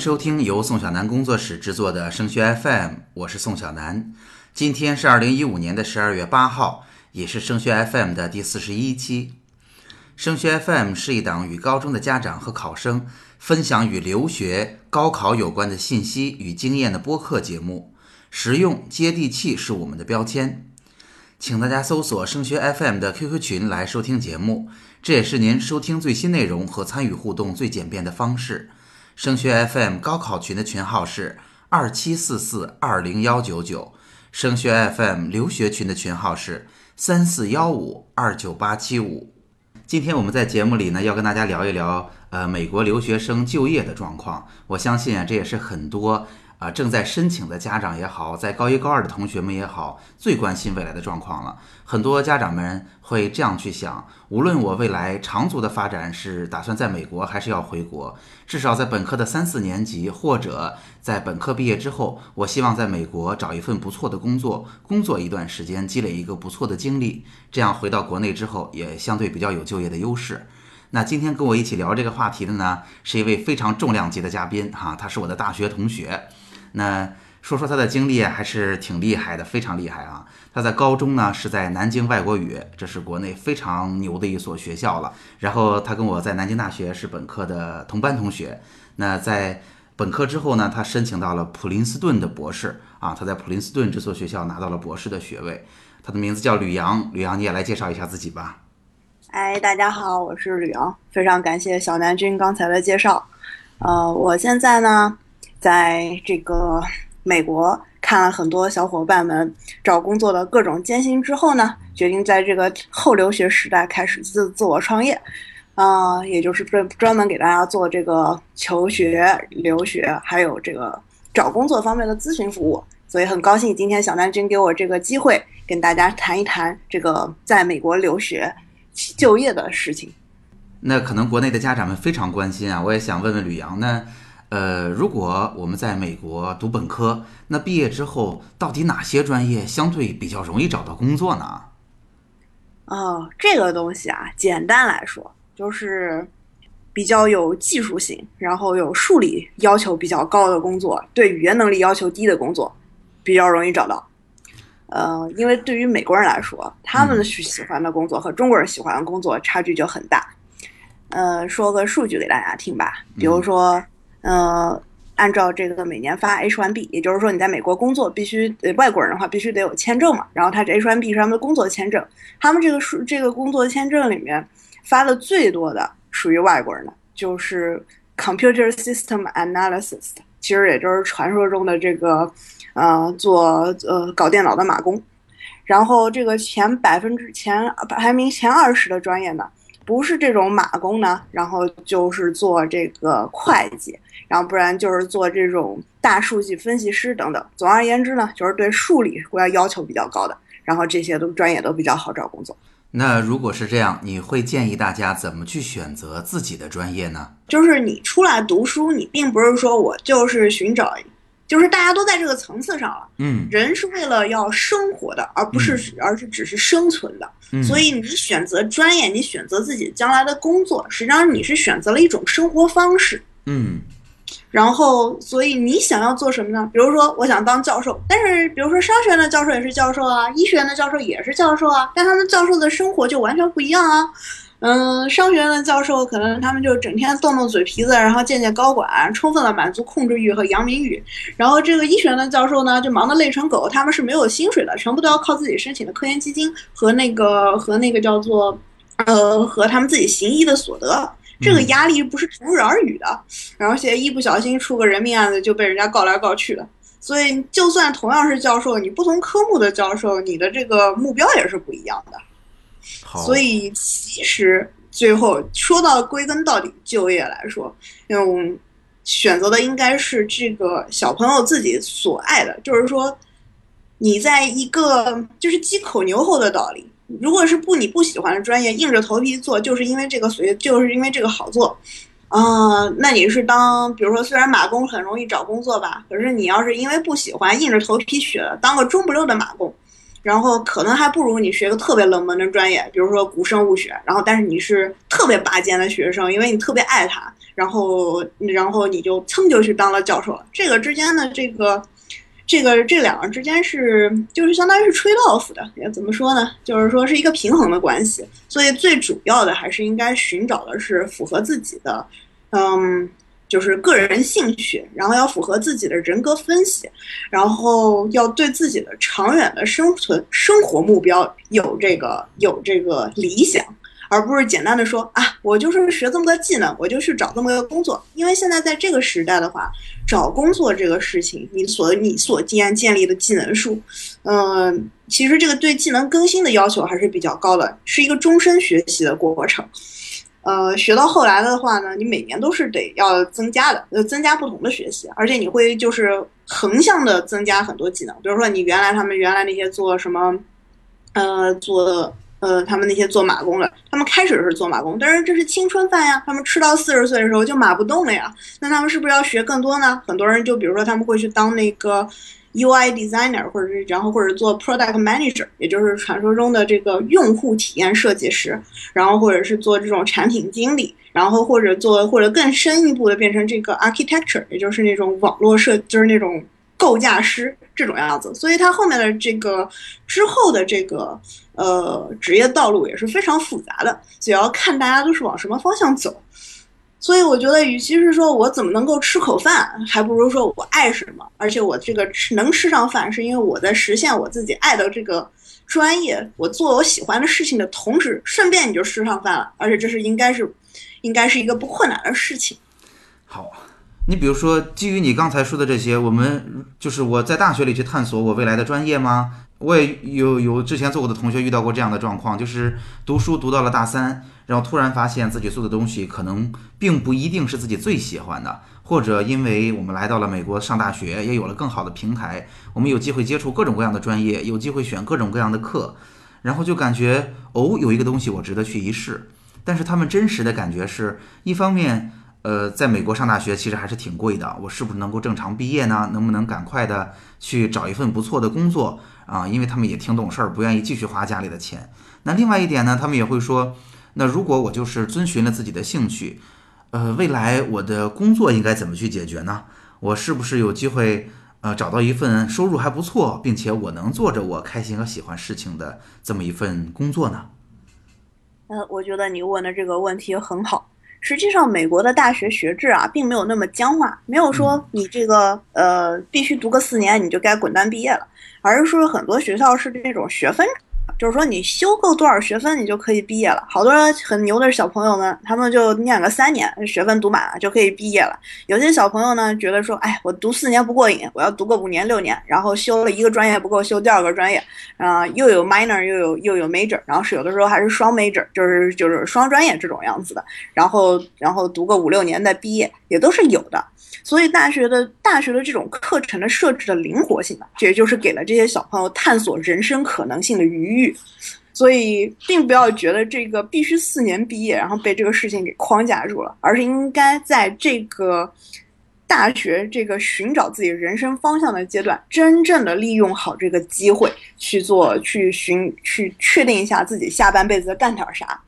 收听由宋小南工作室制作的升学 FM，我是宋小南。今天是二零一五年的十二月八号，也是升学 FM 的第四十一期。升学 FM 是一档与高中的家长和考生分享与留学、高考有关的信息与经验的播客节目，实用接地气是我们的标签。请大家搜索升学 FM 的 QQ 群来收听节目，这也是您收听最新内容和参与互动最简便的方式。升学 FM 高考群的群号是二七四四二零幺九九，升学 FM 留学群的群号是三四幺五二九八七五。今天我们在节目里呢，要跟大家聊一聊呃美国留学生就业的状况。我相信啊，这也是很多啊正在申请的家长也好，在高一高二的同学们也好，最关心未来的状况了。很多家长们会这样去想：无论我未来长足的发展是打算在美国，还是要回国，至少在本科的三四年级，或者在本科毕业之后，我希望在美国找一份不错的工作，工作一段时间，积累一个不错的经历，这样回到国内之后也相对比较有就业的优势。那今天跟我一起聊这个话题的呢，是一位非常重量级的嘉宾哈，他是我的大学同学。那说说他的经历还是挺厉害的，非常厉害啊！他在高中呢是在南京外国语，这是国内非常牛的一所学校了。然后他跟我在南京大学是本科的同班同学。那在本科之后呢，他申请到了普林斯顿的博士啊，他在普林斯顿这所学校拿到了博士的学位。他的名字叫吕阳，吕阳你也来介绍一下自己吧。哎，大家好，我是吕阳，非常感谢小南君刚才的介绍。呃，我现在呢在这个。美国看了很多小伙伴们找工作的各种艰辛之后呢，决定在这个后留学时代开始自自我创业，啊，也就是专专门给大家做这个求学、留学还有这个找工作方面的咨询服务。所以很高兴今天小南君给我这个机会，跟大家谈一谈这个在美国留学就业的事情。那可能国内的家长们非常关心啊，我也想问问吕阳呢。呃，如果我们在美国读本科，那毕业之后到底哪些专业相对比较容易找到工作呢？哦，这个东西啊，简单来说就是比较有技术性，然后有数理要求比较高的工作，对语言能力要求低的工作比较容易找到。呃，因为对于美国人来说，他们喜喜欢的工作和中国人喜欢的工作差距就很大。呃，说个数据给大家听吧，比如说。呃，按照这个每年发 H1B，也就是说你在美国工作必须，外国人的话必须得有签证嘛。然后他这 H1B 是他们的工作签证，他们这个数这个工作签证里面发的最多的属于外国人的，就是 Computer System Analysis，其实也就是传说中的这个呃做呃搞电脑的码工。然后这个前百分之前排名前二十的专业呢。不是这种马工呢，然后就是做这个会计，然后不然就是做这种大数据分析师等等。总而言之呢，就是对数理国家要求比较高的，然后这些都专业都比较好找工作。那如果是这样，你会建议大家怎么去选择自己的专业呢？就是你出来读书，你并不是说我就是寻找。就是大家都在这个层次上了，嗯，人是为了要生活的，而不是而是只是生存的，所以你选择专业，你选择自己将来的工作，实际上你是选择了一种生活方式，嗯，然后所以你想要做什么呢？比如说我想当教授，但是比如说商学院的教授也是教授啊，医学院的教授也是教授啊，但他们教授的生活就完全不一样啊。嗯，商学院的教授可能他们就整天动动嘴皮子，然后见见高管，充分的满足控制欲和扬名欲。然后这个医学院的教授呢，就忙得累成狗，他们是没有薪水的，全部都要靠自己申请的科研基金和那个和那个叫做，呃，和他们自己行医的所得。这个压力不是同日而语的，而且一不小心出个人命案子就被人家告来告去的。所以，就算同样是教授，你不同科目的教授，你的这个目标也是不一样的。所以，其实最后说到归根到底，就业来说，嗯，选择的应该是这个小朋友自己所爱的。就是说，你在一个就是鸡口牛后的道理，如果是不你不喜欢的专业，硬着头皮做，就是因为这个随，就是因为这个好做，啊，那你是当，比如说，虽然马工很容易找工作吧，可是你要是因为不喜欢，硬着头皮学了，当个中不溜的马工。然后可能还不如你学个特别冷门的专业，比如说古生物学。然后但是你是特别拔尖的学生，因为你特别爱它。然后然后你就噌就去当了教授了。这个之间的这个。这个这两个之间是就是相当于是 trade off 的，也怎么说呢？就是说是一个平衡的关系。所以最主要的还是应该寻找的是符合自己的，嗯，就是个人兴趣，然后要符合自己的人格分析，然后要对自己的长远的生存生活目标有这个有这个理想。而不是简单的说啊，我就是学这么个技能，我就去找这么个工作。因为现在在这个时代的话，找工作这个事情，你所你所建建立的技能树，嗯，其实这个对技能更新的要求还是比较高的，是一个终身学习的过程。呃，学到后来的话呢，你每年都是得要增加的，呃，增加不同的学习，而且你会就是横向的增加很多技能。比如说你原来他们原来那些做什么，呃，做。呃，他们那些做马工的，他们开始是做马工，但是这是青春饭呀，他们吃到四十岁的时候就马不动了呀。那他们是不是要学更多呢？很多人就比如说他们会去当那个 UI designer，或者是然后或者做 product manager，也就是传说中的这个用户体验设计师，然后或者是做这种产品经理，然后或者做或者更深一步的变成这个 architecture，也就是那种网络设，就是那种构架师这种样子。所以他后面的这个之后的这个。呃，职业道路也是非常复杂的，主要看大家都是往什么方向走。所以我觉得，与其是说我怎么能够吃口饭，还不如说我爱什么。而且我这个吃能吃上饭，是因为我在实现我自己爱的这个专业，我做我喜欢的事情的同时，顺便你就吃上饭了。而且这是应该是，应该是一个不困难的事情。好，你比如说，基于你刚才说的这些，我们就是我在大学里去探索我未来的专业吗？我也有有之前做过的同学遇到过这样的状况，就是读书读到了大三，然后突然发现自己做的东西可能并不一定是自己最喜欢的，或者因为我们来到了美国上大学，也有了更好的平台，我们有机会接触各种各样的专业，有机会选各种各样的课，然后就感觉哦，有一个东西我值得去一试。但是他们真实的感觉是一方面，呃，在美国上大学其实还是挺贵的，我是不是能够正常毕业呢？能不能赶快的去找一份不错的工作？啊，因为他们也挺懂事儿，不愿意继续花家里的钱。那另外一点呢，他们也会说，那如果我就是遵循了自己的兴趣，呃，未来我的工作应该怎么去解决呢？我是不是有机会呃找到一份收入还不错，并且我能做着我开心和喜欢事情的这么一份工作呢？呃，我觉得你问的这个问题很好。实际上，美国的大学学制啊，并没有那么僵化，没有说你这个呃必须读个四年你就该滚蛋毕业了。而是说，很多学校是这种学分。就是说，你修够多少学分，你就可以毕业了。好多很牛的小朋友们，他们就念个三年，学分读满了就可以毕业了。有些小朋友呢，觉得说，哎，我读四年不过瘾，我要读个五年六年，然后修了一个专业不够，修第二个专业，啊，又有 minor 又有又有 major，然后是有的时候还是双 major，就是就是双专业这种样子的。然后然后读个五六年再毕业，也都是有的。所以大学的大学的这种课程的设置的灵活性吧，这也就是给了这些小朋友探索人生可能性的余裕。所以，并不要觉得这个必须四年毕业，然后被这个事情给框架住了，而是应该在这个大学这个寻找自己人生方向的阶段，真正的利用好这个机会去做，去寻，去确定一下自己下半辈子干点啥。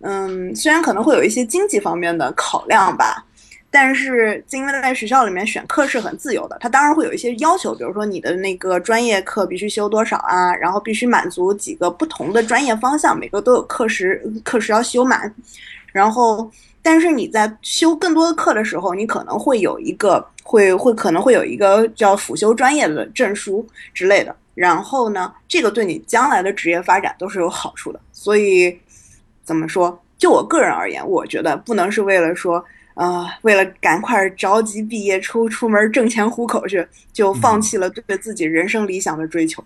嗯，虽然可能会有一些经济方面的考量吧。但是，因为在学校里面选课是很自由的，它当然会有一些要求，比如说你的那个专业课必须修多少啊，然后必须满足几个不同的专业方向，每个都有课时，课时要修满。然后，但是你在修更多的课的时候，你可能会有一个会会可能会有一个叫辅修专业的证书之类的。然后呢，这个对你将来的职业发展都是有好处的。所以，怎么说？就我个人而言，我觉得不能是为了说。啊，为了赶快着急毕业出出门挣钱糊口去，就放弃了对自己人生理想的追求。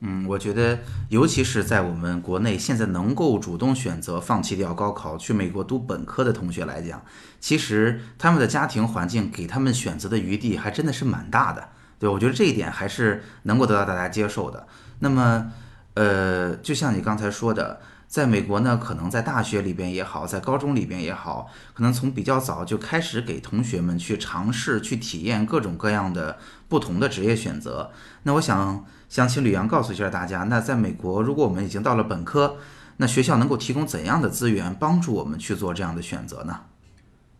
嗯，我觉得，尤其是在我们国内现在能够主动选择放弃掉高考去美国读本科的同学来讲，其实他们的家庭环境给他们选择的余地还真的是蛮大的。对，我觉得这一点还是能够得到大家接受的。那么，呃，就像你刚才说的。在美国呢，可能在大学里边也好，在高中里边也好，可能从比较早就开始给同学们去尝试、去体验各种各样的不同的职业选择。那我想想请吕阳告诉一下大家，那在美国，如果我们已经到了本科，那学校能够提供怎样的资源帮助我们去做这样的选择呢？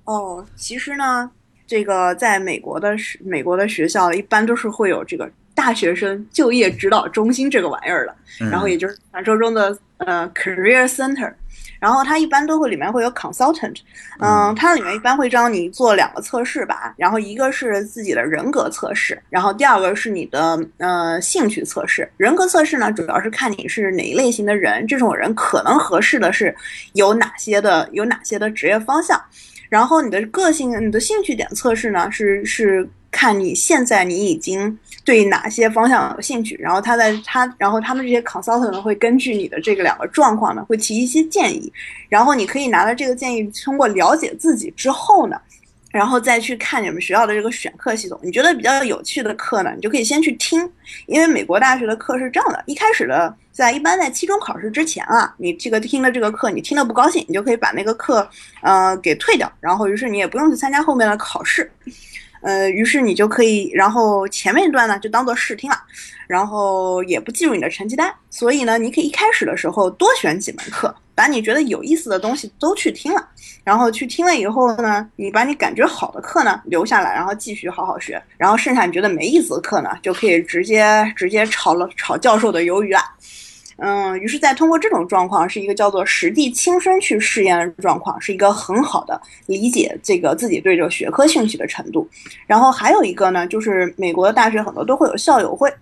哦，其实呢，这个在美国的美国的学校一般都是会有这个大学生就业指导中心这个玩意儿了，然后也就是传说中的呃 career center。然后它一般都会里面会有 consultant，嗯，它里面一般会让你做两个测试吧，然后一个是自己的人格测试，然后第二个是你的呃兴趣测试。人格测试呢，主要是看你是哪一类型的人，这种人可能合适的是有哪些的有哪些的职业方向。然后你的个性、你的兴趣点测试呢，是是。看你现在你已经对哪些方向有兴趣，然后他在他，然后他们这些 consultant 呢会根据你的这个两个状况呢，会提一些建议，然后你可以拿着这个建议，通过了解自己之后呢，然后再去看你们学校的这个选课系统。你觉得比较有趣的课呢，你就可以先去听，因为美国大学的课是这样的，一开始的在一般在期中考试之前啊，你这个听了这个课你听的不高兴，你就可以把那个课呃给退掉，然后于是你也不用去参加后面的考试。呃，于是你就可以，然后前面一段呢就当做试听了，然后也不计入你的成绩单，所以呢，你可以一开始的时候多选几门课，把你觉得有意思的东西都去听了，然后去听了以后呢，你把你感觉好的课呢留下来，然后继续好好学，然后剩下你觉得没意思的课呢，就可以直接直接炒了炒教授的鱿鱼了。嗯，于是再通过这种状况，是一个叫做实地亲身去试验的状况，是一个很好的理解这个自己对这个学科兴趣的程度。然后还有一个呢，就是美国的大学很多都会有校友会。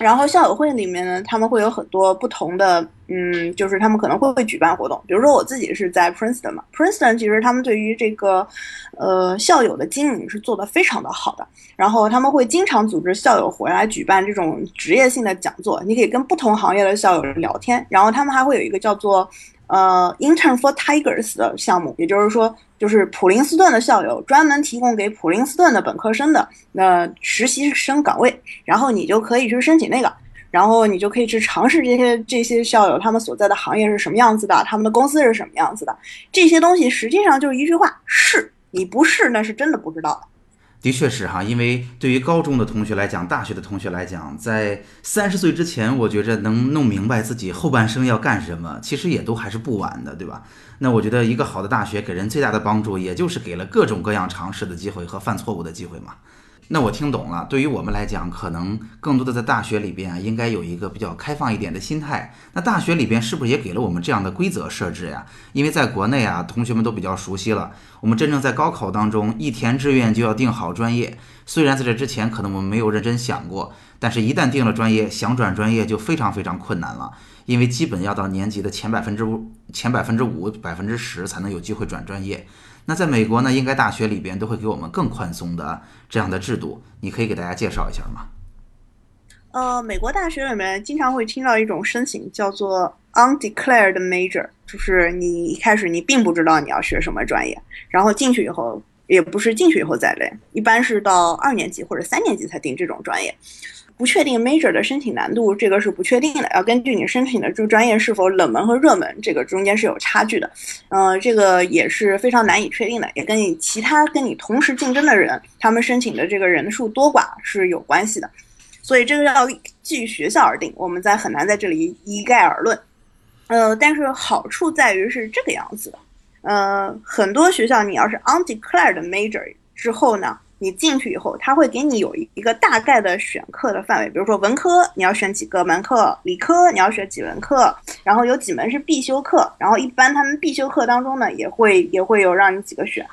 然后校友会里面呢，他们会有很多不同的，嗯，就是他们可能会会举办活动。比如说我自己是在 Princeton 嘛，Princeton 其实他们对于这个，呃，校友的经营是做得非常的好的。然后他们会经常组织校友回来举办这种职业性的讲座，你可以跟不同行业的校友聊天。然后他们还会有一个叫做。呃，Intern for Tigers 的项目，也就是说，就是普林斯顿的校友专门提供给普林斯顿的本科生的那实习生岗位，然后你就可以去申请那个，然后你就可以去尝试这些这些校友他们所在的行业是什么样子的，他们的公司是什么样子的，这些东西实际上就是一句话：试，你不试那是真的不知道。的的确是哈，因为对于高中的同学来讲，大学的同学来讲，在三十岁之前，我觉着能弄明白自己后半生要干什么，其实也都还是不晚的，对吧？那我觉得一个好的大学给人最大的帮助，也就是给了各种各样尝试的机会和犯错误的机会嘛。那我听懂了，对于我们来讲，可能更多的在大学里边啊，应该有一个比较开放一点的心态。那大学里边是不是也给了我们这样的规则设置呀？因为在国内啊，同学们都比较熟悉了。我们真正在高考当中一填志愿就要定好专业，虽然在这之前可能我们没有认真想过，但是一旦定了专业，想转专业就非常非常困难了，因为基本要到年级的前百分之五、前百分之五、百分之十才能有机会转专业。那在美国呢，应该大学里边都会给我们更宽松的这样的制度，你可以给大家介绍一下吗？呃，美国大学里面经常会听到一种申请叫做 undeclared major，就是你一开始你并不知道你要学什么专业，然后进去以后也不是进去以后再练，一般是到二年级或者三年级才定这种专业。不确定 major 的申请难度，这个是不确定的，要根据你申请的这个专业是否冷门和热门，这个中间是有差距的。嗯，这个也是非常难以确定的，也跟你其他跟你同时竞争的人，他们申请的这个人数多寡是有关系的。所以这个要基于学校而定，我们在很难在这里一概而论。呃，但是好处在于是这个样子的。呃，很多学校你要是 undeclared major 之后呢？你进去以后，他会给你有一个大概的选课的范围，比如说文科你要选几个门课，理科你要选几门课，然后有几门是必修课，然后一般他们必修课当中呢，也会也会有让你几个选。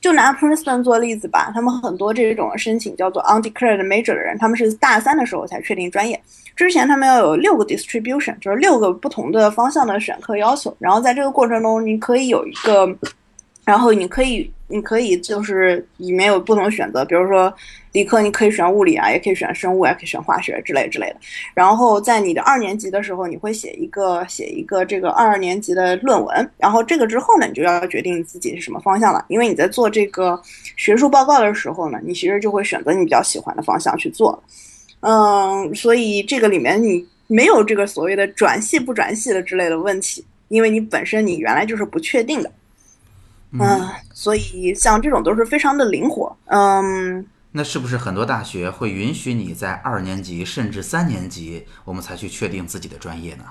就拿 Princeton 做例子吧，他们很多这种申请叫做 undeclared major 的人，他们是大三的时候才确定专业，之前他们要有六个 distribution，就是六个不同的方向的选课要求，然后在这个过程中，你可以有一个。然后你可以，你可以就是里面有不同选择，比如说理科你可以选物理啊，也可以选生物，也可以选化学之类之类的。然后在你的二年级的时候，你会写一个写一个这个二年级的论文。然后这个之后呢，你就要决定自己是什么方向了，因为你在做这个学术报告的时候呢，你其实就会选择你比较喜欢的方向去做。嗯，所以这个里面你没有这个所谓的转系不转系的之类的问题，因为你本身你原来就是不确定的。嗯，所以像这种都是非常的灵活。嗯，那是不是很多大学会允许你在二年级甚至三年级，我们才去确定自己的专业呢？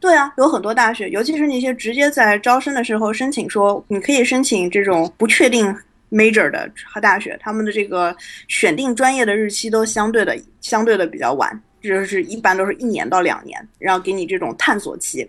对啊，有很多大学，尤其是那些直接在招生的时候申请说你可以申请这种不确定 major 的和大学，他们的这个选定专业的日期都相对的相对的比较晚，就是一般都是一年到两年，然后给你这种探索期。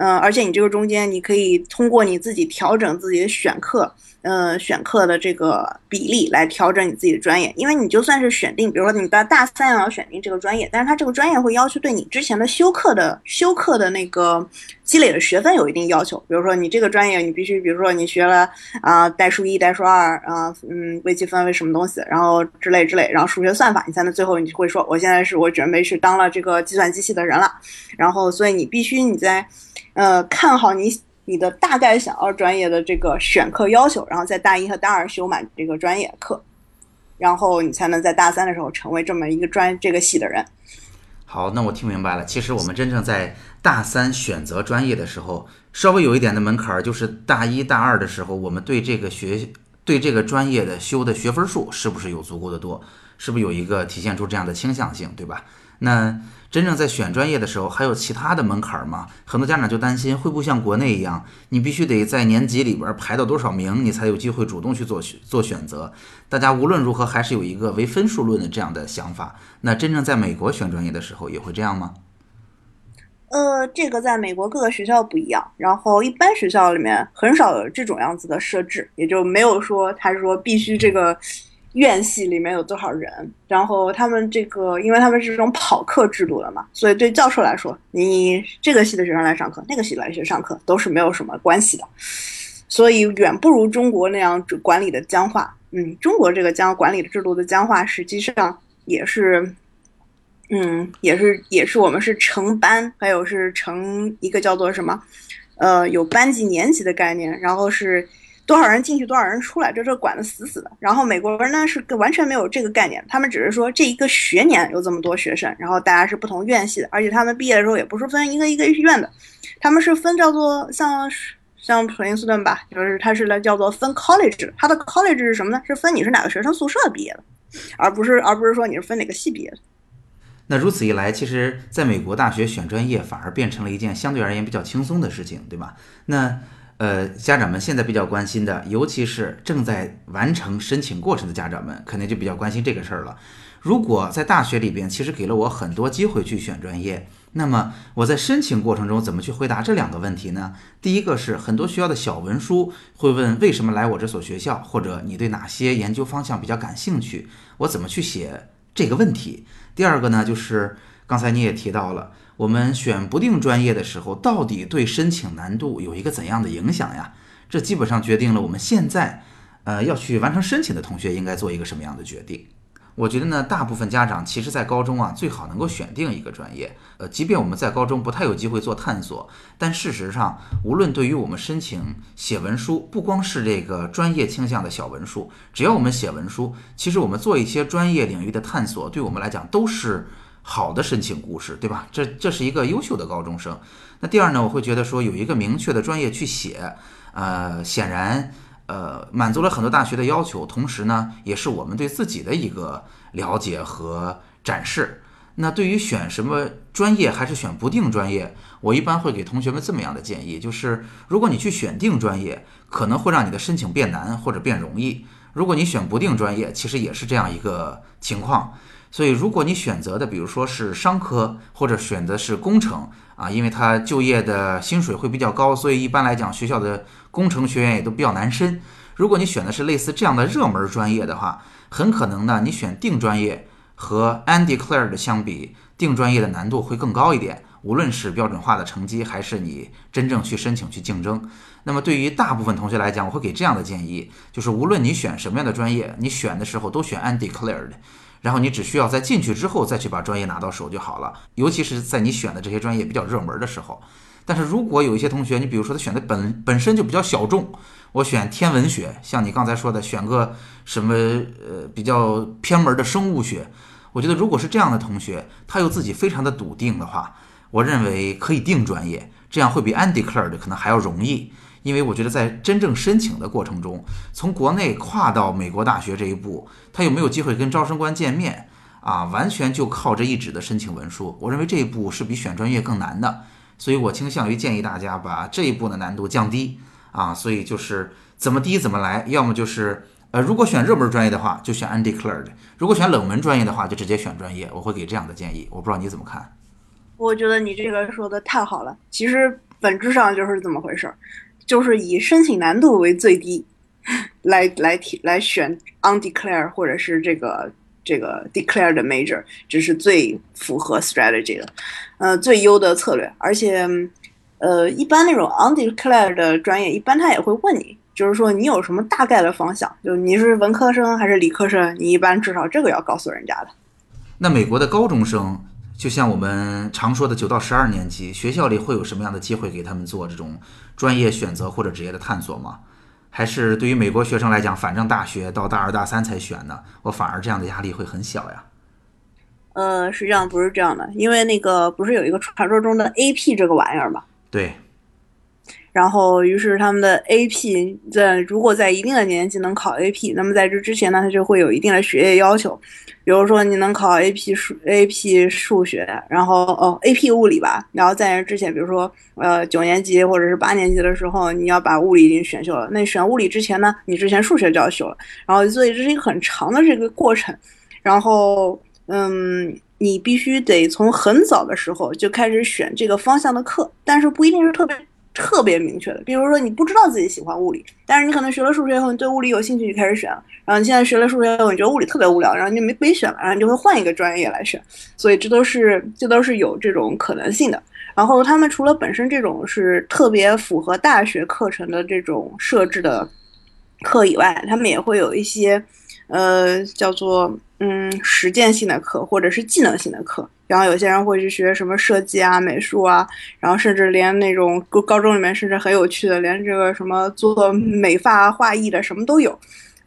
嗯，而且你这个中间你可以通过你自己调整自己的选课。呃，选课的这个比例来调整你自己的专业，因为你就算是选定，比如说你在大三要选定这个专业，但是它这个专业会要求对你之前的修课的修课的那个积累的学分有一定要求。比如说你这个专业你必须，比如说你学了啊代数一、代数二啊，嗯，微积分为什么东西，然后之类之类，然后数学算法，你才能最后你会说我现在是我准备是当了这个计算机系的人了，然后所以你必须你在呃看好你。你的大概想要专业的这个选课要求，然后在大一和大二修满这个专业课，然后你才能在大三的时候成为这么一个专这个系的人。好，那我听明白了。其实我们真正在大三选择专业的时候，稍微有一点的门槛儿，就是大一大二的时候，我们对这个学对这个专业的修的学分数是不是有足够的多？是不是有一个体现出这样的倾向性，对吧？那。真正在选专业的时候，还有其他的门槛吗？很多家长就担心，会不会像国内一样，你必须得在年级里边排到多少名，你才有机会主动去做做选择？大家无论如何还是有一个唯分数论的这样的想法。那真正在美国选专业的时候，也会这样吗？呃，这个在美国各个学校不一样，然后一般学校里面很少有这种样子的设置，也就没有说他说必须这个。院系里面有多少人？然后他们这个，因为他们是这种跑课制度的嘛，所以对教授来说，你这个系的学生来上课，那个系来学上课都是没有什么关系的，所以远不如中国那样管理的僵化。嗯，中国这个僵管理制度的僵化，实际上也是，嗯，也是也是我们是成班，还有是成一个叫做什么，呃，有班级年级的概念，然后是。多少人进去，多少人出来，这这管得死死的。然后美国人呢是完全没有这个概念，他们只是说这一个学年有这么多学生，然后大家是不同院系的，而且他们毕业的时候也不是分一个一个院的，他们是分叫做像像普林斯顿吧，就是他是来叫做分 college，他的 college 是什么呢？是分你是哪个学生宿舍毕业的，而不是而不是说你是分哪个系毕业的。那如此一来，其实在美国大学选专业反而变成了一件相对而言比较轻松的事情，对吧？那。呃，家长们现在比较关心的，尤其是正在完成申请过程的家长们，肯定就比较关心这个事儿了。如果在大学里边，其实给了我很多机会去选专业，那么我在申请过程中怎么去回答这两个问题呢？第一个是很多学校的小文书会问为什么来我这所学校，或者你对哪些研究方向比较感兴趣，我怎么去写这个问题？第二个呢，就是刚才你也提到了。我们选不定专业的时候，到底对申请难度有一个怎样的影响呀？这基本上决定了我们现在，呃，要去完成申请的同学应该做一个什么样的决定。我觉得呢，大部分家长其实，在高中啊，最好能够选定一个专业。呃，即便我们在高中不太有机会做探索，但事实上，无论对于我们申请写文书，不光是这个专业倾向的小文书，只要我们写文书，其实我们做一些专业领域的探索，对我们来讲都是。好的申请故事，对吧？这这是一个优秀的高中生。那第二呢，我会觉得说有一个明确的专业去写，呃，显然呃满足了很多大学的要求，同时呢，也是我们对自己的一个了解和展示。那对于选什么专业还是选不定专业，我一般会给同学们这么样的建议，就是如果你去选定专业，可能会让你的申请变难或者变容易；如果你选不定专业，其实也是这样一个情况。所以，如果你选择的，比如说是商科，或者选的是工程啊，因为它就业的薪水会比较高，所以一般来讲，学校的工程学院也都比较难申。如果你选的是类似这样的热门专业的话，很可能呢，你选定专业和 undeclared 相比，定专业的难度会更高一点。无论是标准化的成绩，还是你真正去申请去竞争，那么对于大部分同学来讲，我会给这样的建议，就是无论你选什么样的专业，你选的时候都选 undeclared。然后你只需要在进去之后再去把专业拿到手就好了，尤其是在你选的这些专业比较热门的时候。但是如果有一些同学，你比如说他选的本本身就比较小众，我选天文学，像你刚才说的选个什么呃比较偏门的生物学，我觉得如果是这样的同学，他又自己非常的笃定的话，我认为可以定专业，这样会比 undeclared 可能还要容易。因为我觉得在真正申请的过程中，从国内跨到美国大学这一步，他有没有机会跟招生官见面啊？完全就靠这一纸的申请文书。我认为这一步是比选专业更难的。所以我倾向于建议大家把这一步的难度降低啊，所以就是怎么低怎么来，要么就是呃，如果选热门专业的话，就选 undeclared；如果选冷门专业的话，就直接选专业。我会给这样的建议，我不知道你怎么看。我觉得你这个说的太好了，其实本质上就是这么回事儿，就是以申请难度为最低，来来提来选 undeclared 或者是这个这个 declared major，这是最符合 strategy 的，呃，最优的策略。而且，呃，一般那种 undeclared 的专业，一般他也会问你，就是说你有什么大概的方向，就你是文科生还是理科生，你一般至少这个要告诉人家的。那美国的高中生，就像我们常说的九到十二年级，学校里会有什么样的机会给他们做这种专业选择或者职业的探索吗？还是对于美国学生来讲，反正大学到大二大三才选呢，我反而这样的压力会很小呀？呃，实际上不是这样的，因为那个不是有一个传说中的 AP 这个玩意儿吗？对。然后，于是他们的 AP 在如果在一定的年纪能考 AP，那么在这之前呢，他就会有一定的学业要求，比如说你能考 AP 数 AP 数学，然后哦 AP 物理吧，然后在之前，比如说呃九年级或者是八年级的时候，你要把物理已经选修了，那选物理之前呢，你之前数学就要修了，然后所以这是一个很长的这个过程，然后嗯，你必须得从很早的时候就开始选这个方向的课，但是不一定是特别。特别明确的，比如说你不知道自己喜欢物理，但是你可能学了数学以后，你对物理有兴趣，就开始选了。然后你现在学了数学以后，你觉得物理特别无聊，然后你就没没选了，然后你就会换一个专业来选。所以这都是这都是有这种可能性的。然后他们除了本身这种是特别符合大学课程的这种设置的课以外，他们也会有一些呃叫做嗯实践性的课或者是技能性的课。然后有些人会去学什么设计啊、美术啊，然后甚至连那种高高中里面甚至很有趣的，连这个什么做美发、画艺的什么都有。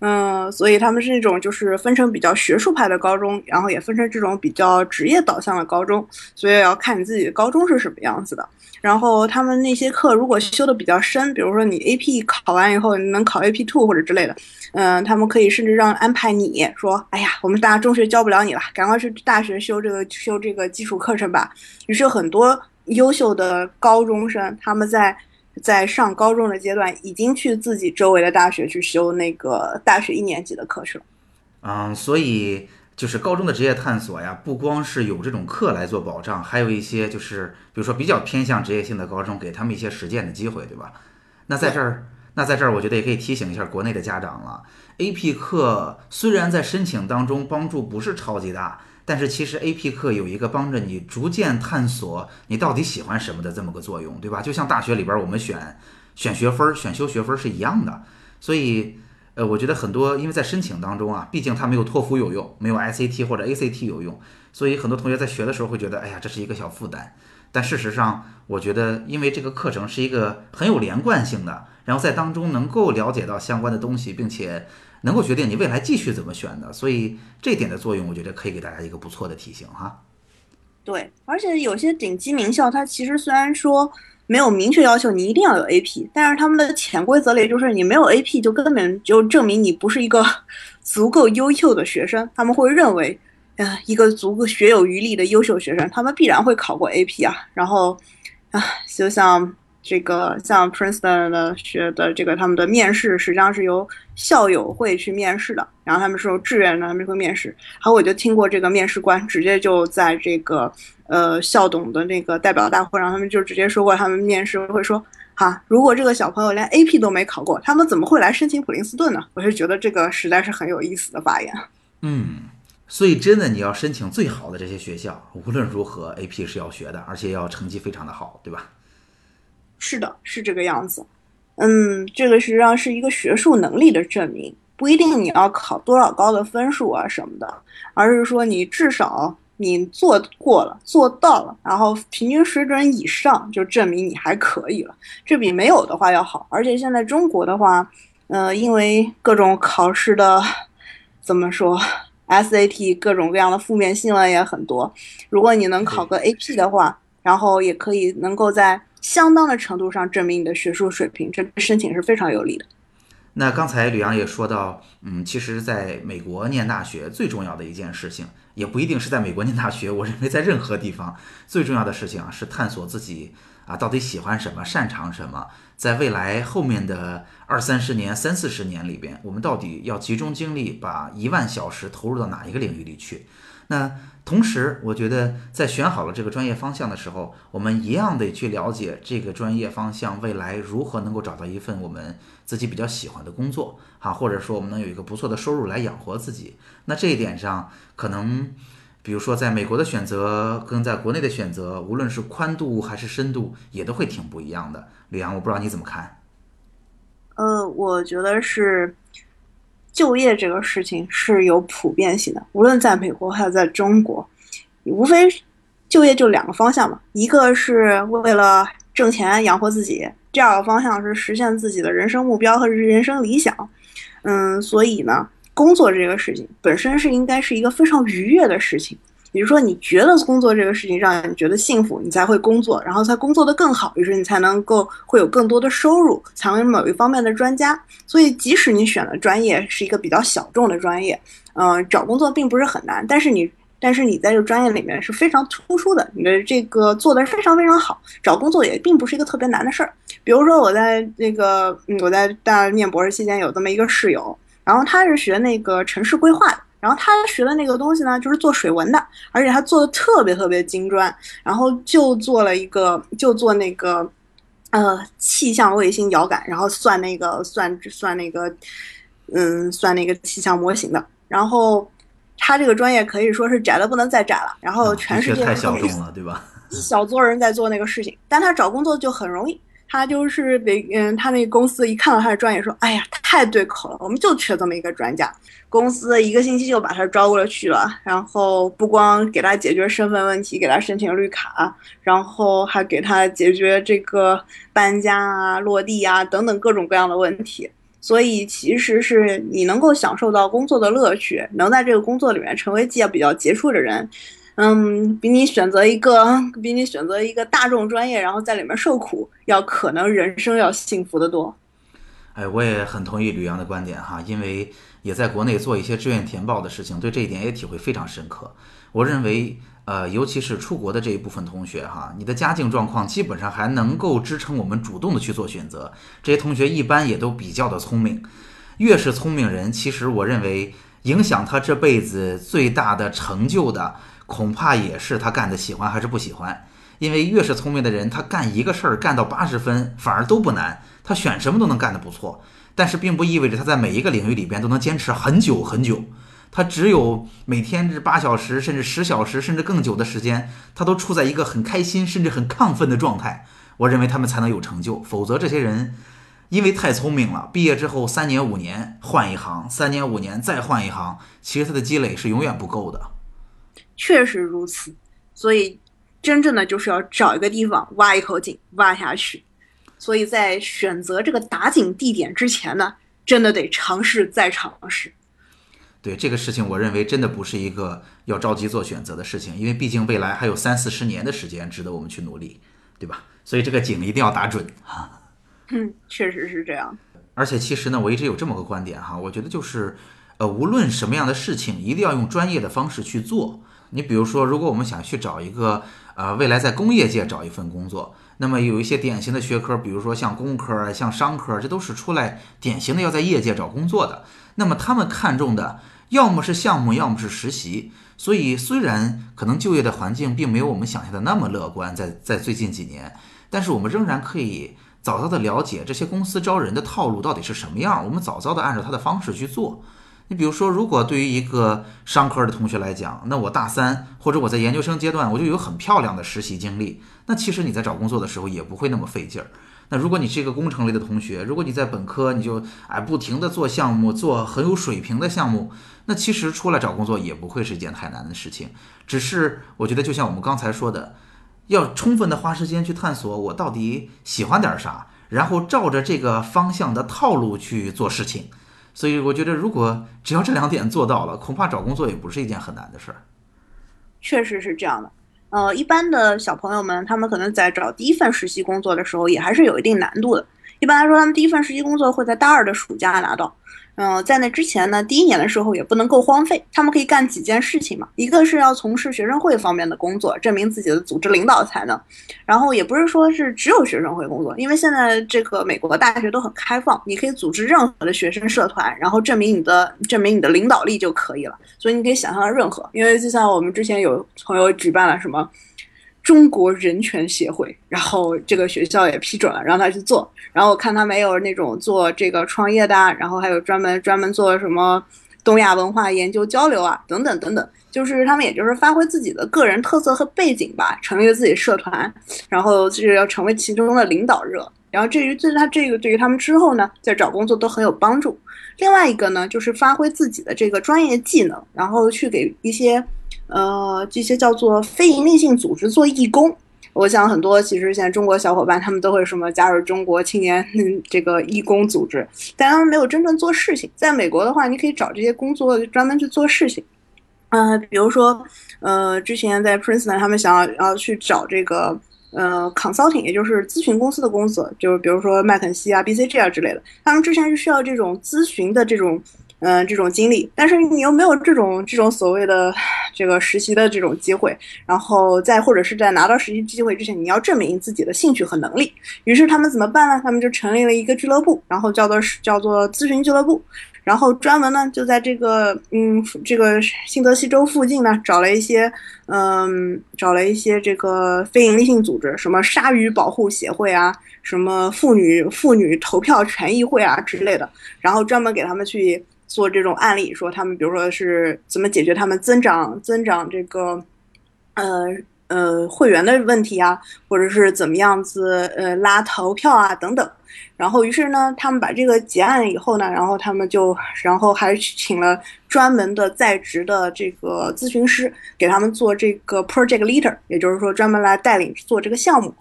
嗯，所以他们是那种就是分成比较学术派的高中，然后也分成这种比较职业导向的高中，所以要看你自己的高中是什么样子的。然后他们那些课如果修的比较深，比如说你 AP 考完以后你能考 AP Two 或者之类的，嗯，他们可以甚至让安排你说，哎呀，我们大中学教不了你了，赶快去大学修这个修这个基础课程吧。于是很多优秀的高中生他们在。在上高中的阶段，已经去自己周围的大学去修那个大学一年级的课程。嗯，所以就是高中的职业探索呀，不光是有这种课来做保障，还有一些就是比如说比较偏向职业性的高中，给他们一些实践的机会，对吧？那在这儿，那在这儿，我觉得也可以提醒一下国内的家长了。AP 课虽然在申请当中帮助不是超级大。但是其实 AP 课有一个帮着你逐渐探索你到底喜欢什么的这么个作用，对吧？就像大学里边我们选选学分、选修学分是一样的。所以，呃，我觉得很多因为在申请当中啊，毕竟它没有托福有用，没有 SAT 或者 ACT 有用，所以很多同学在学的时候会觉得，哎呀，这是一个小负担。但事实上，我觉得因为这个课程是一个很有连贯性的，然后在当中能够了解到相关的东西，并且。能够决定你未来继续怎么选的，所以这点的作用，我觉得可以给大家一个不错的提醒哈。对，而且有些顶级名校，它其实虽然说没有明确要求你一定要有 AP，但是他们的潜规则里就是你没有 AP 就根本就证明你不是一个 足够优秀的学生。他们会认为，啊，一个足够学有余力的优秀学生，他们必然会考过 AP 啊。然后啊，就像。这个像 Princeton 的学的这个他们的面试实际上是由校友会去面试的，然后他们是由志愿的，他们会面试。然后我就听过这个面试官直接就在这个呃校董的那个代表大会上，他们就直接说过，他们面试会说，哈，如果这个小朋友连 AP 都没考过，他们怎么会来申请普林斯顿呢？我就觉得这个实在是很有意思的发言。嗯，所以真的你要申请最好的这些学校，无论如何 AP 是要学的，而且要成绩非常的好，对吧？是的，是这个样子。嗯，这个实际上是一个学术能力的证明，不一定你要考多少高的分数啊什么的，而是说你至少你做过了，做到了，然后平均水准以上，就证明你还可以了。这比没有的话要好。而且现在中国的话，呃，因为各种考试的怎么说，SAT 各种各样的负面新闻也很多。如果你能考个 AP 的话，然后也可以能够在相当的程度上证明你的学术水平，这申请是非常有利的。那刚才吕阳也说到，嗯，其实在美国念大学最重要的一件事情，也不一定是在美国念大学，我认为在任何地方最重要的事情啊，是探索自己啊，到底喜欢什么，擅长什么，在未来后面的二三十年、三四十年里边，我们到底要集中精力把一万小时投入到哪一个领域里去？那同时，我觉得在选好了这个专业方向的时候，我们一样得去了解这个专业方向未来如何能够找到一份我们自己比较喜欢的工作哈，或者说我们能有一个不错的收入来养活自己。那这一点上，可能。比如说，在美国的选择跟在国内的选择，无论是宽度还是深度，也都会挺不一样的。李阳，我不知道你怎么看？呃，我觉得是就业这个事情是有普遍性的，无论在美国还是在中国，无非就业就两个方向嘛，一个是为了挣钱养活自己，第二个方向是实现自己的人生目标和人生理想。嗯，所以呢。工作这个事情本身是应该是一个非常愉悦的事情，比如说你觉得工作这个事情让你觉得幸福，你才会工作，然后才工作的更好，于是你才能够会有更多的收入，成为某一方面的专家。所以即使你选的专业是一个比较小众的专业，嗯，找工作并不是很难，但是你但是你在这个专业里面是非常突出的，你的这个做的非常非常好，找工作也并不是一个特别难的事儿。比如说我在那个我在大念博士期间有这么一个室友。然后他是学那个城市规划的，然后他学的那个东西呢，就是做水文的，而且他做的特别特别精专，然后就做了一个，就做那个，呃，气象卫星遥感，然后算那个算算那个，嗯，算那个气象模型的。然后他这个专业可以说是窄的不能再窄了，然后全世界太小众了，对吧？一 小撮人在做那个事情，但他找工作就很容易。他就是得，嗯，他那个公司一看到他的专业，说：“哎呀，太对口了，我们就缺这么一个专家。”公司一个星期就把他招过去了，然后不光给他解决身份问题，给他申请绿卡，然后还给他解决这个搬家啊、落地啊等等各种各样的问题。所以，其实是你能够享受到工作的乐趣，能在这个工作里面成为比较比较杰出的人。嗯，比你选择一个，比你选择一个大众专业，然后在里面受苦，要可能人生要幸福的多。哎，我也很同意吕阳的观点哈，因为也在国内做一些志愿填报的事情，对这一点也体会非常深刻。我认为，呃，尤其是出国的这一部分同学哈，你的家境状况基本上还能够支撑我们主动的去做选择。这些同学一般也都比较的聪明，越是聪明人，其实我认为影响他这辈子最大的成就的。恐怕也是他干的喜欢还是不喜欢，因为越是聪明的人，他干一个事儿干到八十分反而都不难，他选什么都能干得不错。但是并不意味着他在每一个领域里边都能坚持很久很久。他只有每天这八小时甚至十小时甚至更久的时间，他都处在一个很开心甚至很亢奋的状态。我认为他们才能有成就，否则这些人因为太聪明了，毕业之后三年五年换一行，三年五年再换一行，其实他的积累是永远不够的。确实如此，所以真正的就是要找一个地方挖一口井挖下去。所以在选择这个打井地点之前呢，真的得尝试再尝试。对这个事情，我认为真的不是一个要着急做选择的事情，因为毕竟未来还有三四十年的时间值得我们去努力，对吧？所以这个井一定要打准啊。嗯，确实是这样。而且其实呢，我一直有这么个观点哈，我觉得就是，呃，无论什么样的事情，一定要用专业的方式去做。你比如说，如果我们想去找一个，呃，未来在工业界找一份工作，那么有一些典型的学科，比如说像工科、像商科，这都是出来典型的要在业界找工作的。那么他们看重的，要么是项目，要么是实习。所以虽然可能就业的环境并没有我们想象的那么乐观，在在最近几年，但是我们仍然可以早早的了解这些公司招人的套路到底是什么样，我们早早的按照他的方式去做。你比如说，如果对于一个商科的同学来讲，那我大三或者我在研究生阶段，我就有很漂亮的实习经历，那其实你在找工作的时候也不会那么费劲儿。那如果你是一个工程类的同学，如果你在本科你就哎不停的做项目，做很有水平的项目，那其实出来找工作也不会是一件太难的事情。只是我觉得，就像我们刚才说的，要充分的花时间去探索我到底喜欢点啥，然后照着这个方向的套路去做事情。所以我觉得，如果只要这两点做到了，恐怕找工作也不是一件很难的事儿。确实是这样的。呃，一般的小朋友们，他们可能在找第一份实习工作的时候，也还是有一定难度的。一般来说，他们第一份实习工作会在大二的暑假拿到。嗯，在那之前呢，第一年的时候也不能够荒废，他们可以干几件事情嘛。一个是要从事学生会方面的工作，证明自己的组织领导才能。然后也不是说是只有学生会工作，因为现在这个美国大学都很开放，你可以组织任何的学生社团，然后证明你的证明你的领导力就可以了。所以你可以想象任何，因为就像我们之前有朋友举办了什么。中国人权协会，然后这个学校也批准了，让他去做。然后我看他没有那种做这个创业的，然后还有专门专门做什么东亚文化研究交流啊，等等等等。就是他们也就是发挥自己的个人特色和背景吧，成立了自己社团，然后就是要成为其中的领导热。然后至于对他这个对于他们之后呢，在找工作都很有帮助。另外一个呢，就是发挥自己的这个专业技能，然后去给一些。呃，这些叫做非营利性组织做义工，我想很多其实现在中国小伙伴他们都会什么加入中国青年这个义工组织，但他们没有真正做事情。在美国的话，你可以找这些工作专门去做事情。嗯，比如说，呃，之前在 Princeton 他们想要要去找这个呃 consulting，也就是咨询公司的工作，就是比如说麦肯锡啊、BCG 啊之类的，他们之前是需要这种咨询的这种。嗯，这种经历，但是你又没有这种这种所谓的这个实习的这种机会，然后在或者是在拿到实习机会之前，你要证明自己的兴趣和能力。于是他们怎么办呢？他们就成立了一个俱乐部，然后叫做叫做咨询俱乐部，然后专门呢就在这个嗯这个新泽西州附近呢找了一些嗯找了一些这个非营利性组织，什么鲨鱼保护协会啊，什么妇女妇女投票权益会啊之类的，然后专门给他们去。做这种案例，说他们比如说是怎么解决他们增长增长这个，呃呃会员的问题啊，或者是怎么样子呃拉投票啊等等。然后于是呢，他们把这个结案以后呢，然后他们就然后还请了专门的在职的这个咨询师给他们做这个 project leader，也就是说专门来带领做这个项目。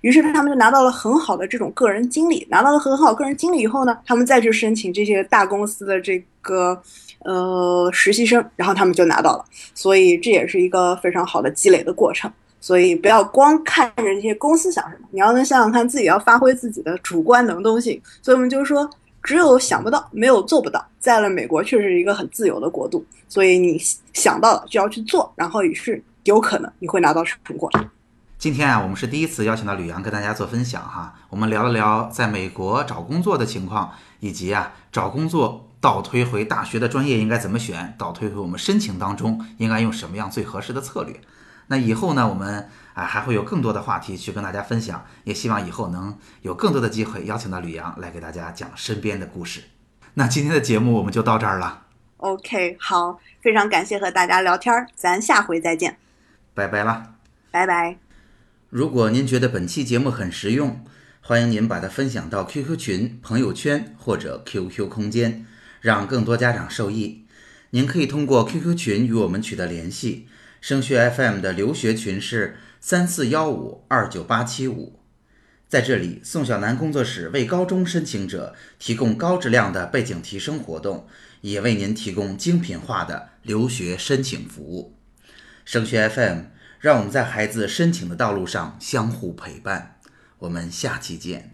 于是他们就拿到了很好的这种个人经历，拿到了很好个人经历以后呢，他们再去申请这些大公司的这个呃实习生，然后他们就拿到了。所以这也是一个非常好的积累的过程。所以不要光看着这些公司想什么，你要能想想看自己要发挥自己的主观能动性。所以我们就是说，只有想不到，没有做不到。在了美国，确实是一个很自由的国度，所以你想到了就要去做，然后也是有可能你会拿到成果。今天啊，我们是第一次邀请到吕阳跟大家做分享哈。我们聊了聊在美国找工作的情况，以及啊找工作倒推回大学的专业应该怎么选，倒推回我们申请当中应该用什么样最合适的策略。那以后呢，我们啊还会有更多的话题去跟大家分享，也希望以后能有更多的机会邀请到吕阳来给大家讲身边的故事。那今天的节目我们就到这儿了。OK，好，非常感谢和大家聊天，咱下回再见。拜拜了。拜拜。如果您觉得本期节目很实用，欢迎您把它分享到 QQ 群、朋友圈或者 QQ 空间，让更多家长受益。您可以通过 QQ 群与我们取得联系。升学 FM 的留学群是三四幺五二九八七五。在这里，宋小南工作室为高中申请者提供高质量的背景提升活动，也为您提供精品化的留学申请服务。升学 FM。让我们在孩子申请的道路上相互陪伴。我们下期见。